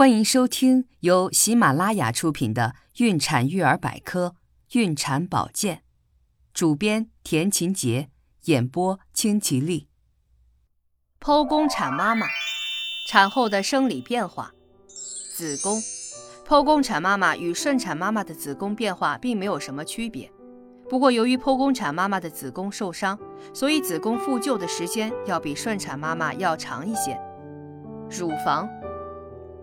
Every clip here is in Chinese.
欢迎收听由喜马拉雅出品的《孕产育儿百科·孕产保健》，主编田勤杰，演播清吉丽。剖宫产妈妈产后的生理变化，子宫剖宫产妈妈与顺产妈妈的子宫变化并没有什么区别，不过由于剖宫产妈妈的子宫受伤，所以子宫复旧的时间要比顺产妈妈要长一些。乳房。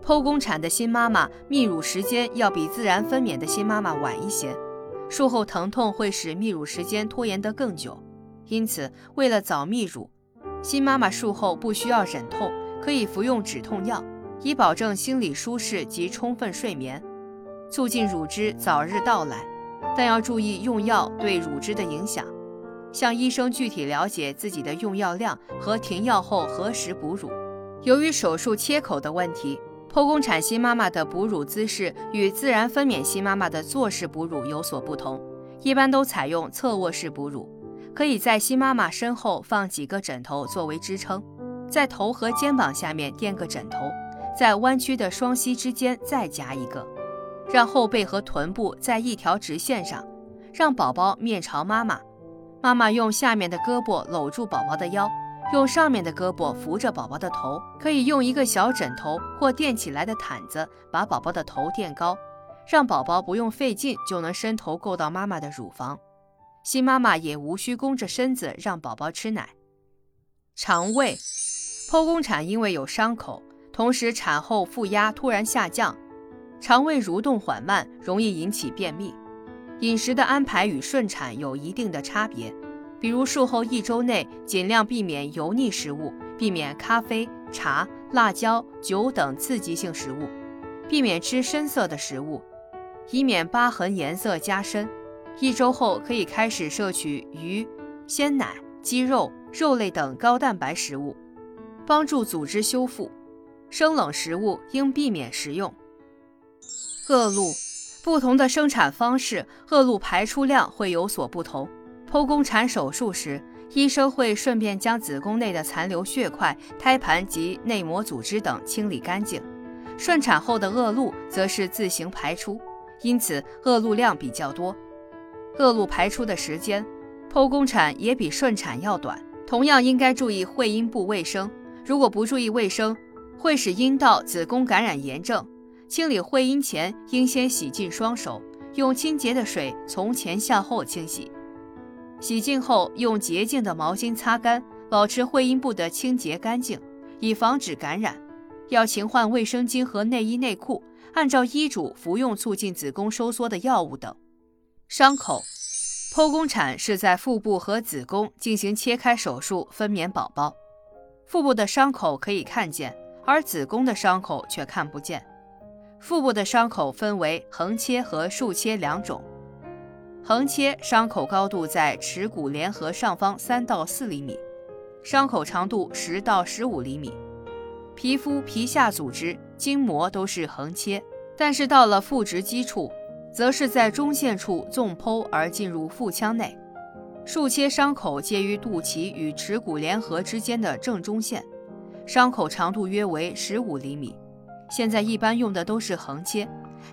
剖宫产的新妈妈泌乳时间要比自然分娩的新妈妈晚一些，术后疼痛会使泌乳时间拖延得更久，因此为了早泌乳，新妈妈术后不需要忍痛，可以服用止痛药，以保证心理舒适及充分睡眠，促进乳汁早日到来。但要注意用药对乳汁的影响，向医生具体了解自己的用药量和停药后何时哺乳。由于手术切口的问题。剖宫产新妈妈的哺乳姿势与自然分娩新妈妈的坐式哺乳有所不同，一般都采用侧卧式哺乳，可以在新妈妈身后放几个枕头作为支撑，在头和肩膀下面垫个枕头，在弯曲的双膝之间再夹一个，让后背和臀部在一条直线上，让宝宝面朝妈妈，妈妈用下面的胳膊搂住宝宝的腰。用上面的胳膊扶着宝宝的头，可以用一个小枕头或垫起来的毯子把宝宝的头垫高，让宝宝不用费劲就能伸头够到妈妈的乳房。新妈妈也无需弓着身子让宝宝吃奶。肠胃，剖宫产因为有伤口，同时产后腹压突然下降，肠胃蠕动缓慢，容易引起便秘。饮食的安排与顺产有一定的差别。比如术后一周内尽量避免油腻食物，避免咖啡、茶、辣椒、酒等刺激性食物，避免吃深色的食物，以免疤痕颜色加深。一周后可以开始摄取鱼、鲜奶、鸡肉、肉类等高蛋白食物，帮助组织修复。生冷食物应避免食用。恶露，不同的生产方式，恶露排出量会有所不同。剖宫产手术时，医生会顺便将子宫内的残留血块、胎盘及内膜组织等清理干净。顺产后的恶露则是自行排出，因此恶露量比较多。恶露排出的时间，剖宫产也比顺产要短。同样应该注意会阴部卫生，如果不注意卫生，会使阴道、子宫感染炎症。清理会阴前，应先洗净双手，用清洁的水从前向后清洗。洗净后，用洁净的毛巾擦干，保持会阴部的清洁干净，以防止感染。要勤换卫生巾和内衣内裤，按照医嘱服用促进子宫收缩的药物等。伤口，剖宫产是在腹部和子宫进行切开手术分娩宝宝，腹部的伤口可以看见，而子宫的伤口却看不见。腹部的伤口分为横切和竖切两种。横切伤口高度在耻骨联合上方三到四厘米，伤口长度十到十五厘米，皮肤、皮下组织、筋膜都是横切。但是到了腹直肌处，则是在中线处纵剖而进入腹腔内。竖切伤口介于肚脐与耻骨联合之间的正中线，伤口长度约为十五厘米。现在一般用的都是横切。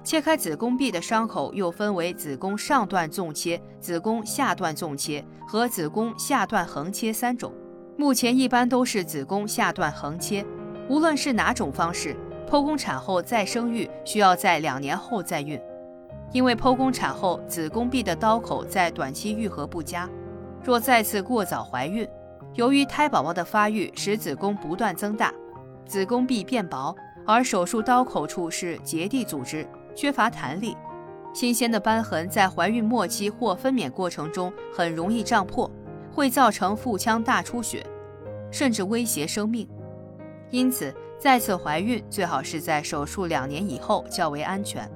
切开子宫壁的伤口又分为子宫上段纵切、子宫下段纵切和子宫下段横切三种。目前一般都是子宫下段横切。无论是哪种方式，剖宫产后再生育需要在两年后再孕，因为剖宫产后子宫壁的刀口在短期愈合不佳。若再次过早怀孕，由于胎宝宝的发育使子宫不断增大，子宫壁变薄，而手术刀口处是结缔组织。缺乏弹力，新鲜的瘢痕在怀孕末期或分娩过程中很容易胀破，会造成腹腔大出血，甚至威胁生命。因此，再次怀孕最好是在手术两年以后较为安全。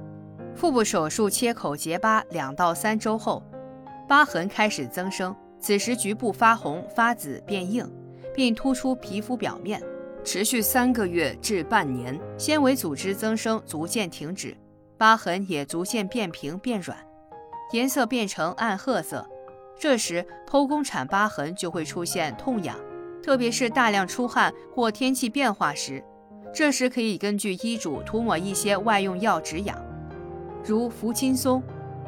腹部手术切口结疤两到三周后，疤痕开始增生，此时局部发红、发紫、变硬，并突出皮肤表面，持续三个月至半年，纤维组织增生逐渐停止。疤痕也逐渐变平变软，颜色变成暗褐色。这时剖宫产疤痕就会出现痛痒，特别是大量出汗或天气变化时，这时可以根据医嘱涂抹一些外用药止痒，如氟轻松、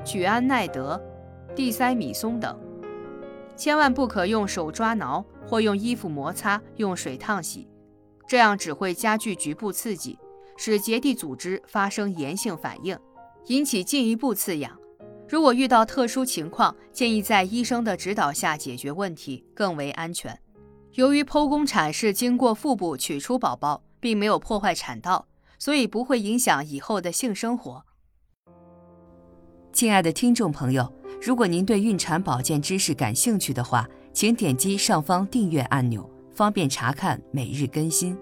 曲安奈德、地塞米松等。千万不可用手抓挠或用衣服摩擦、用水烫洗，这样只会加剧局部刺激，使结缔组织发生炎性反应，引起进一步刺痒。如果遇到特殊情况，建议在医生的指导下解决问题，更为安全。由于剖宫产是经过腹部取出宝宝，并没有破坏产道，所以不会影响以后的性生活。亲爱的听众朋友，如果您对孕产保健知识感兴趣的话，请点击上方订阅按钮，方便查看每日更新。